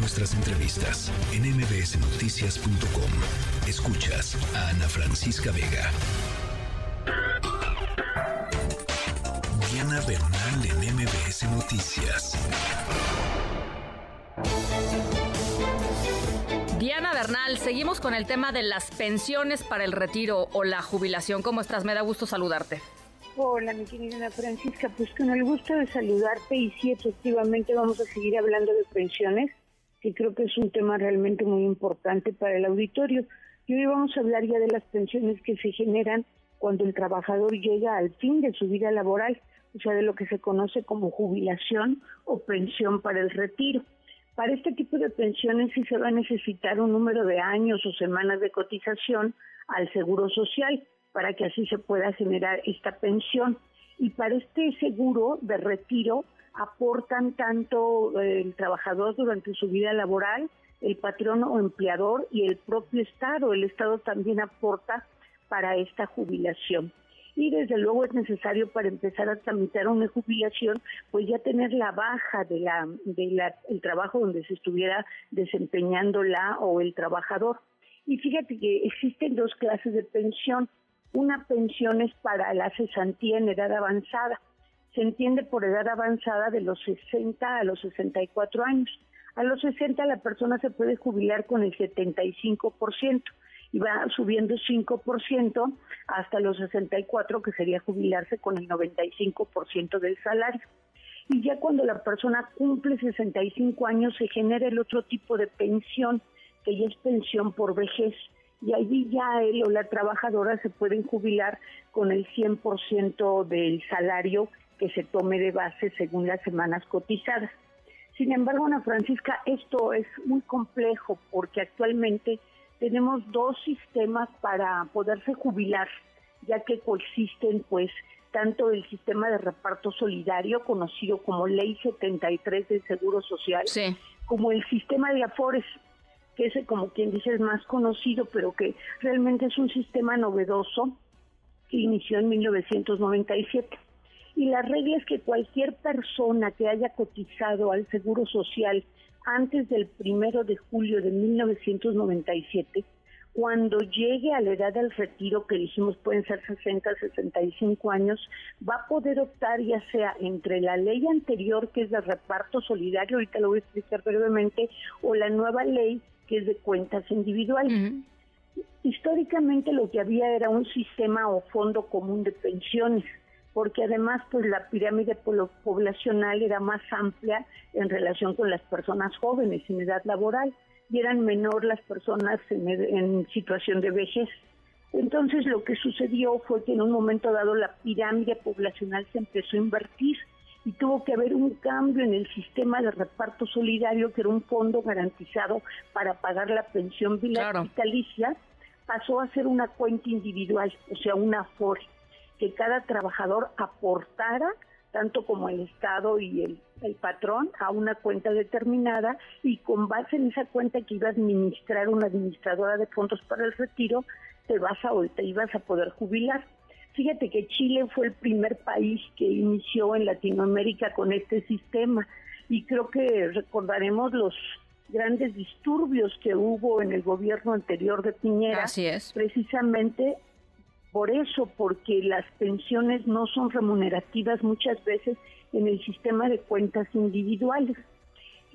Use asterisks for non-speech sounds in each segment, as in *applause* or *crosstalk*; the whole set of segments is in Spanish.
nuestras entrevistas en mbsnoticias.com. Escuchas a Ana Francisca Vega. Diana Bernal en MBS Noticias. Diana Bernal, seguimos con el tema de las pensiones para el retiro o la jubilación. ¿Cómo estás? Me da gusto saludarte. Hola, mi querida Ana Francisca, pues con el gusto de saludarte y sí, efectivamente vamos a seguir hablando de pensiones, que creo que es un tema realmente muy importante para el auditorio. Y hoy vamos a hablar ya de las pensiones que se generan cuando el trabajador llega al fin de su vida laboral, o sea, de lo que se conoce como jubilación o pensión para el retiro. Para este tipo de pensiones sí se va a necesitar un número de años o semanas de cotización al Seguro Social para que así se pueda generar esta pensión. Y para este seguro de retiro aportan tanto eh, el trabajador durante su vida laboral, el patrón o empleador y el propio Estado. El Estado también aporta para esta jubilación. Y desde luego es necesario para empezar a tramitar una jubilación, pues ya tener la baja de la, trabajo donde se estuviera desempeñando la o el trabajador. Y fíjate que existen dos clases de pensión. Una pensión es para la cesantía en edad avanzada. Se entiende por edad avanzada de los 60 a los 64 años. A los 60 la persona se puede jubilar con el 75% y va subiendo 5% hasta los 64, que sería jubilarse con el 95% del salario. Y ya cuando la persona cumple 65 años se genera el otro tipo de pensión, que ya es pensión por vejez y allí ya él o la trabajadora se pueden jubilar con el 100% del salario que se tome de base según las semanas cotizadas. Sin embargo, Ana Francisca, esto es muy complejo porque actualmente tenemos dos sistemas para poderse jubilar, ya que coexisten pues tanto el sistema de reparto solidario, conocido como Ley 73 del Seguro Social, como el sistema de Afores, que es como quien dice es más conocido, pero que realmente es un sistema novedoso que inició en 1997. Y la regla es que cualquier persona que haya cotizado al Seguro Social antes del primero de julio de 1997, cuando llegue a la edad del retiro, que dijimos pueden ser 60, 65 años, va a poder optar ya sea entre la ley anterior, que es de reparto solidario, ahorita lo voy a explicar brevemente, o la nueva ley que es de cuentas individuales. Históricamente lo que había era un sistema o fondo común de pensiones, porque además pues la pirámide poblacional era más amplia en relación con las personas jóvenes en edad laboral y eran menor las personas en, en situación de vejez. Entonces lo que sucedió fue que en un momento dado la pirámide poblacional se empezó a invertir y tuvo que haber un cambio en el sistema de reparto solidario, que era un fondo garantizado para pagar la pensión vitalicia, pasó a ser una cuenta individual, o sea, una FORE, que cada trabajador aportara, tanto como el Estado y el, el patrón, a una cuenta determinada y con base en esa cuenta que iba a administrar una administradora de fondos para el retiro, te vas a, te ibas a poder jubilar. Fíjate que Chile fue el primer país que inició en Latinoamérica con este sistema y creo que recordaremos los grandes disturbios que hubo en el gobierno anterior de Piñera. Así es. Precisamente por eso, porque las pensiones no son remunerativas muchas veces en el sistema de cuentas individuales.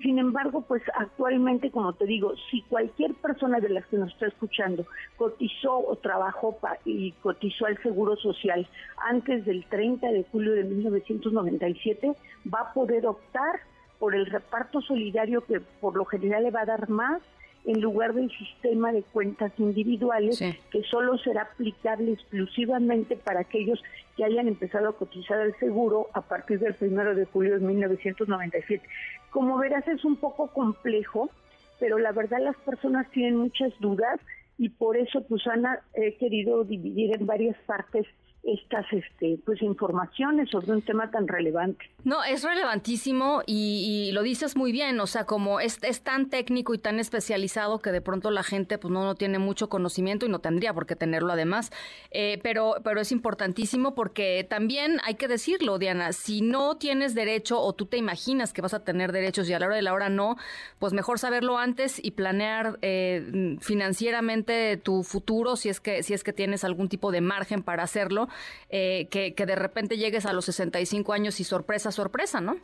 Sin embargo, pues actualmente, como te digo, si cualquier persona de las que nos está escuchando cotizó o trabajó y cotizó al Seguro Social antes del 30 de julio de 1997, va a poder optar por el reparto solidario que por lo general le va a dar más en lugar del sistema de cuentas individuales que solo será aplicable exclusivamente para aquellos que hayan empezado a cotizar el seguro a partir del primero de julio de 1997. Como verás es un poco complejo, pero la verdad las personas tienen muchas dudas y por eso pues Ana he querido dividir en varias partes estas este pues informaciones sobre un tema tan relevante. No, es relevantísimo y, lo dices muy bien, o sea, como es, es, tan técnico y tan especializado que de pronto la gente pues no, no tiene mucho conocimiento y no tendría por qué tenerlo además, eh, pero, pero es importantísimo porque también hay que decirlo, Diana, si no tienes derecho o tú te imaginas que vas a tener derechos y a la hora de la hora no, pues mejor saberlo antes y planear eh, financieramente tu futuro si es que si es que tienes algún tipo de margen para hacerlo eh, que, que de repente llegues a los 65 años y sorpresa, sorpresa, ¿no?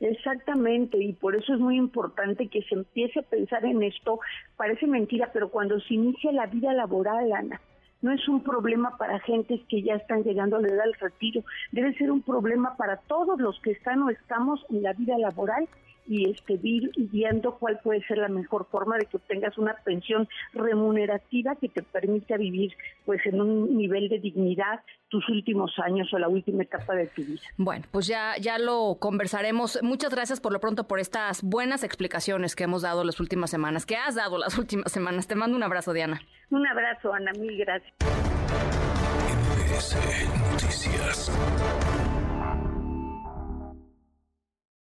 Exactamente, y por eso es muy importante que se empiece a pensar en esto. Parece mentira, pero cuando se inicia la vida laboral, Ana, no es un problema para gentes que ya están llegando a la edad del retiro, debe ser un problema para todos los que están o estamos en la vida laboral y este viendo cuál puede ser la mejor forma de que obtengas una pensión remunerativa que te permita vivir pues en un nivel de dignidad tus últimos años o la última etapa de tu vida. Bueno, pues ya ya lo conversaremos. Muchas gracias por lo pronto por estas buenas explicaciones que hemos dado las últimas semanas, que has dado las *laughs* últimas semanas. Te mando un abrazo, Diana. Un abrazo, Ana, mil gracias. Noticias.